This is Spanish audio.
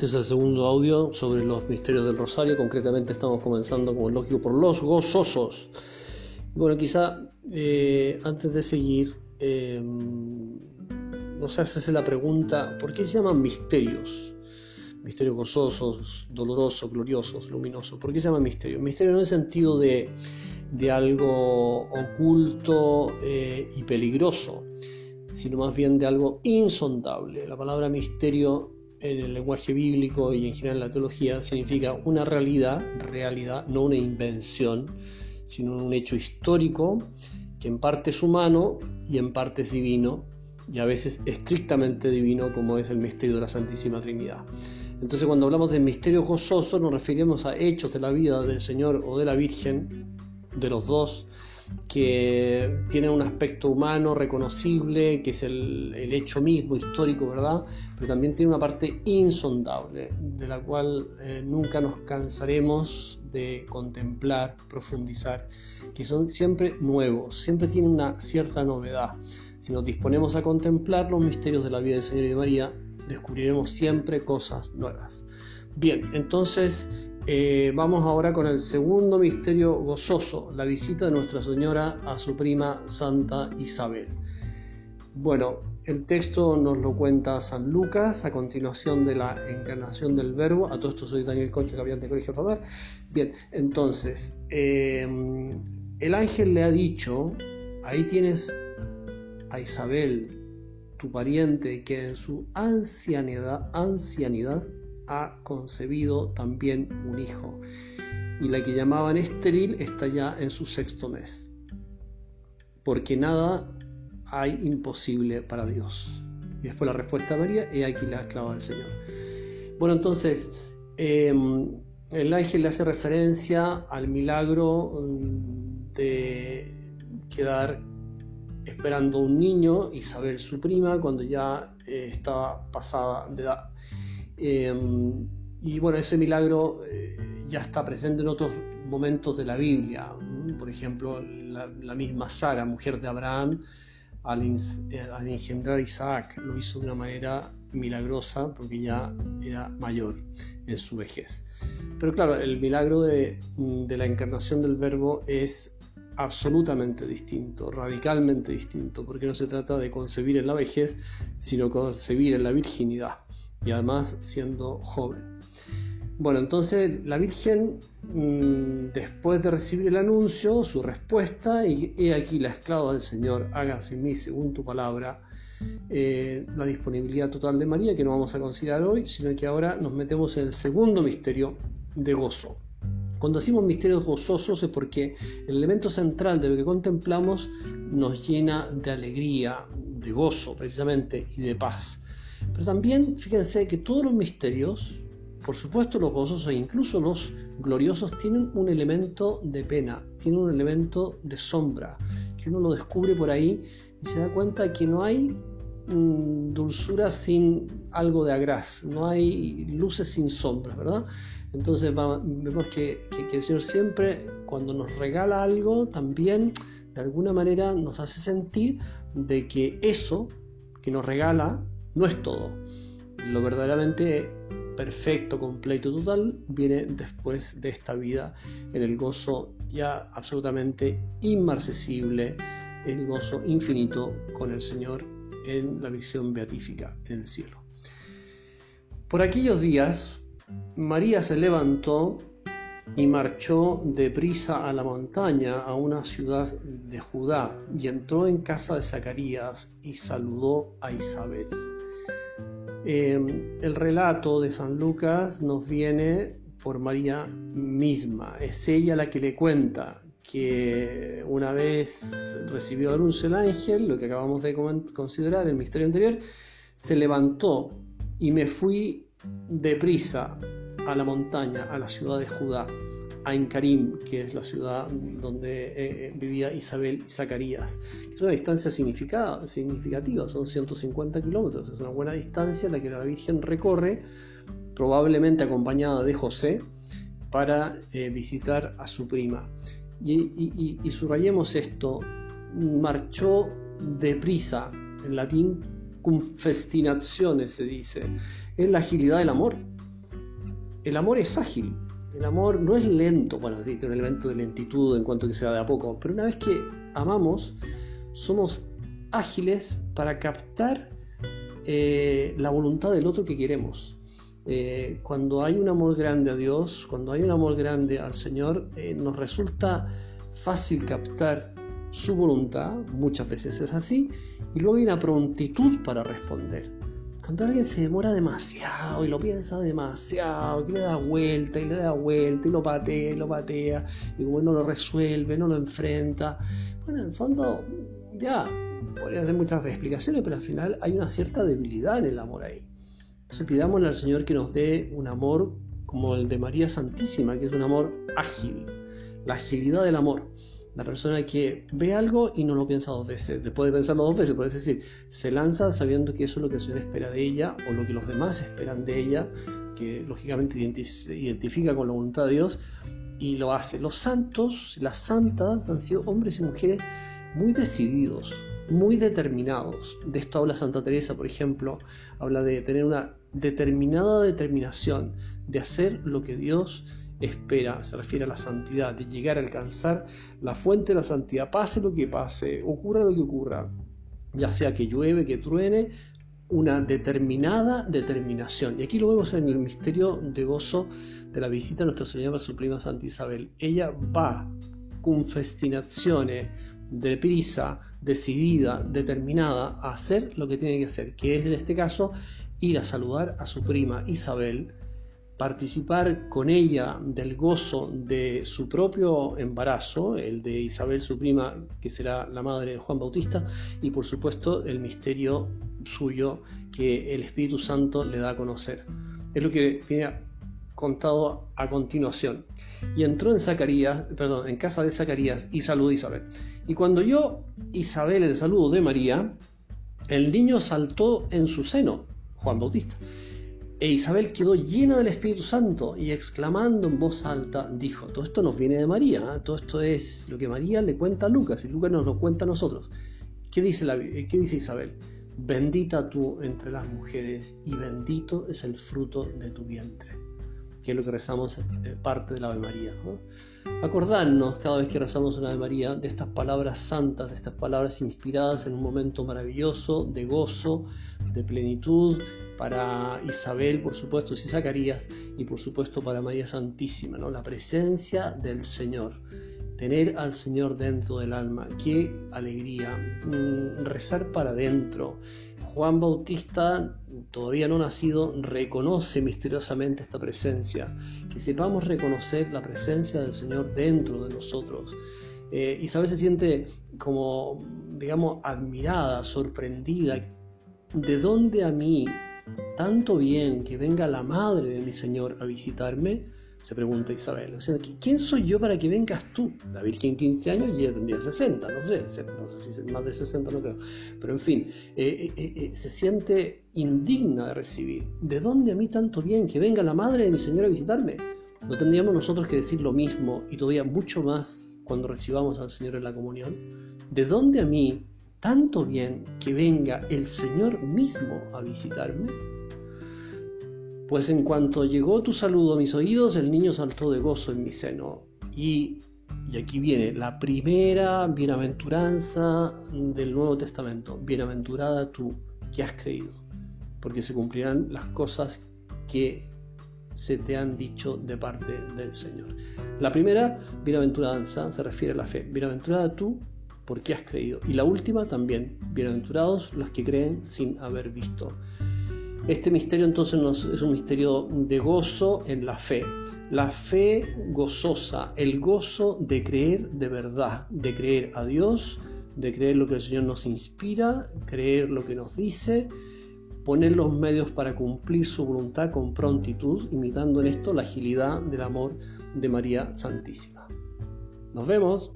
Este es el segundo audio sobre los misterios del Rosario. Concretamente estamos comenzando, como es lógico, por los gozosos. Bueno, quizá eh, antes de seguir, eh, nos hace la pregunta, ¿por qué se llaman misterios? Misterios gozosos, dolorosos, gloriosos, luminosos. ¿Por qué se llaman misterios? Misterio no en el sentido de, algo oculto eh, y peligroso, sino más bien de algo insondable. La palabra misterio en el lenguaje bíblico y en general en la teología significa una realidad, realidad, no una invención, sino un hecho histórico que en parte es humano y en parte es divino y a veces estrictamente divino como es el misterio de la Santísima Trinidad. Entonces cuando hablamos de misterio gozoso nos referimos a hechos de la vida del Señor o de la Virgen, de los dos, que tiene un aspecto humano reconocible, que es el, hecho mismo histórico, ¿verdad? Pero también tiene una parte insondable, de la cual eh, nunca nos cansaremos de contemplar, profundizar, que son siempre nuevos, siempre tienen una cierta novedad. Si nos disponemos a contemplar los misterios de la vida del Señor y de María, descubriremos siempre cosas nuevas. Bien, entonces eh, vamos ahora con el segundo misterio gozoso, la visita de Nuestra Señora a su prima Santa Isabel. Bueno, el texto nos lo cuenta San Lucas a continuación de la encarnación del Verbo. A todo esto soy Daniel Concha, capellán de Colegio Faber. Bien, entonces, em, el ángel le ha dicho, ahí tienes a Isabel, tu pariente, que en su ancianidad ha concebido también un hijo, y la que llamaban estéril está ya en su sexto mes, porque nada hay imposible para Dios. Y después la respuesta de María, he aquí la esclava del Señor. Bueno, entonces, em, el ángel le hace referencia al milagro mm, de quedar esperando un niño, Isabel su prima, cuando ya eh, estaba pasada de edad. Em, y bueno, ese milagro eh, ya está presente en otros momentos de la Biblia. Por ejemplo, la, misma Sara, mujer de Abraham, al, eh, al, engendrar Isaac, lo hizo de una manera milagrosa porque ya era mayor en su vejez. Pero claro, el milagro de la encarnación del Verbo es absolutamente distinto, radicalmente distinto, porque no se trata de concebir en la vejez, sino concebir en la virginidad y además siendo joven. Bueno, entonces la Virgen, mm, después de recibir el anuncio, su respuesta, y he aquí la esclava del Señor, hágase en mí según tu palabra, eh, la disponibilidad total de María, que no vamos a considerar hoy, sino que ahora nos metemos en el segundo misterio de gozo. Cuando decimos misterios gozosos es porque el elemento central de lo que contemplamos nos llena de alegría, de gozo precisamente y de paz. Pero también fíjense que todos los misterios, por supuesto los gozosos e incluso los gloriosos, tienen un elemento de pena, tienen un elemento de sombra, que uno lo descubre por ahí y se da cuenta que no hay mm, dulzura sin algo de agraz, no hay luces sin sombras, ¿verdad? Entonces vemos que, que, el Señor siempre, cuando nos regala algo, también de alguna manera nos hace sentir de que eso que nos regala no es todo. Lo verdaderamente perfecto, completo, total, viene después de esta vida en el gozo ya absolutamente inmarcesible, el gozo infinito con el Señor en la visión beatífica en el cielo. Por aquellos días, María se levantó y marchó deprisa a la montaña, a una ciudad de Judá, y entró en casa de Zacarías y saludó a Isabel. Em, el relato de San Lucas nos viene por María misma. Es ella la que le cuenta que una vez recibió el anuncio del ángel, lo que acabamos de considerar, el misterio anterior, se levantó y me fui deprisa a la montaña, a la ciudad de Judá a Incarim, que es la ciudad donde eh, eh, vivía Isabel y Zacarías. Es una distancia significativa, son 150 kilómetros, es una buena distancia la que la Virgen recorre, probablemente acompañada de José, para eh, visitar a su prima. Y, subrayemos esto, marchó deprisa, en latín cum festinazione se dice, es la agilidad del amor el amor es ágil, el amor no es lento, bueno, tiene un elemento de lentitud en cuanto que sea de a poco, pero una vez que amamos, somos ágiles para captar eh, la voluntad del otro que queremos. Eh, cuando hay un amor grande a Dios, cuando hay un amor grande al Señor, eh, nos resulta fácil captar su voluntad, muchas veces es así, y luego hay una prontitud para responder. Cuando alguien se demora demasiado y lo piensa demasiado, y le da vuelta y le da vuelta y lo patea y lo patea, y como no lo resuelve, no lo enfrenta, bueno, en el fondo ya podría hacer muchas explicaciones, pero al final hay una cierta debilidad en el amor ahí. Entonces pidámosle al Señor que nos dé un amor como el de María Santísima, que es un amor ágil, la agilidad del amor. La persona que ve algo y no lo piensa dos veces, después de pensarlo dos veces, puede decir, se lanza sabiendo que eso es lo que el Señor espera de ella o lo que los demás esperan de ella, que lógicamente se identifica con la voluntad de Dios y lo hace. Los santos, las santas han sido hombres y mujeres muy decididos, muy determinados. De esto habla Santa Teresa, por ejemplo, habla de tener una determinada determinación de hacer lo que Dios espera, se refiere a la santidad, de llegar a alcanzar la fuente de la santidad, pase lo que pase, ocurra lo que ocurra, ya sea que llueve, que truene, una determinada determinación. Y aquí lo vemos en el misterio de gozo de la visita a Nuestra Señora su prima Santa Isabel. Ella va con festinazione, deprisa, decidida, determinada a hacer lo que tiene que hacer, que es en este caso ir a saludar a su prima Isabel, participar con ella del gozo de su propio embarazo, el de Isabel, su prima, que será la madre de Juan Bautista, y por supuesto el misterio suyo que el Espíritu Santo le da a conocer. Es lo que viene contado a continuación. Y entró en Zacarías, perdón, en casa de Zacarías y saludó a Isabel. Y cuando yo Isabel el saludo de María, el niño saltó en su seno, Juan Bautista. E Isabel quedó llena del Espíritu Santo y exclamando en voz alta dijo, todo esto nos viene de María, ¿eh? todo esto es lo que María le cuenta a Lucas y Lucas nos lo cuenta a nosotros. ¿Qué dice, la, qué dice Isabel? Bendita tú entre las mujeres y bendito es el fruto de tu vientre, que es lo que rezamos eh, parte de la Ave María. Acordarnos cada vez que rezamos una Ave María de estas palabras santas, de estas palabras inspiradas en un momento maravilloso de gozo, de plenitud, para Isabel, por supuesto, y Zacarías, y por supuesto para María Santísima, ¿no? la presencia del Señor, tener al Señor dentro del alma, qué alegría, mm, rezar para adentro. Juan Bautista, todavía no nacido, reconoce misteriosamente esta presencia, que sepamos reconocer la presencia del Señor dentro de nosotros. Eh, Isabel se siente como, digamos, admirada, sorprendida. ¿De dónde a mí tanto bien que venga la madre de mi Señor a visitarme? Se pregunta Isabel. O sea, ¿quién soy yo para que vengas tú? La Virgen 15 años y ella tendría 60, no sé, no sé si más de 60 no creo. Pero en fin, eh, eh, eh, se siente indigna de recibir. ¿De dónde a mí tanto bien que venga la madre de mi Señor a visitarme? ¿No tendríamos nosotros que decir lo mismo y todavía mucho más cuando recibamos al Señor en la comunión? ¿De dónde a mí tanto bien que venga el Señor mismo a visitarme? Pues en cuanto llegó tu saludo a mis oídos, el niño saltó de gozo en mi seno. Y, y aquí viene la primera bienaventuranza del Nuevo Testamento. Bienaventurada tú que has creído, porque se cumplirán las cosas que se te han dicho de parte del Señor. La primera bienaventuranza se refiere a la fe. Bienaventurada tú porque has creído. Y la última también, bienaventurados los que creen sin haber visto. Este misterio entonces es un misterio de gozo en la fe. La fe gozosa, el gozo de creer de verdad, de creer a Dios, de creer lo que el Señor nos inspira, creer lo que nos dice, poner los medios para cumplir su voluntad con prontitud, imitando en esto la agilidad del amor de María Santísima. Nos vemos.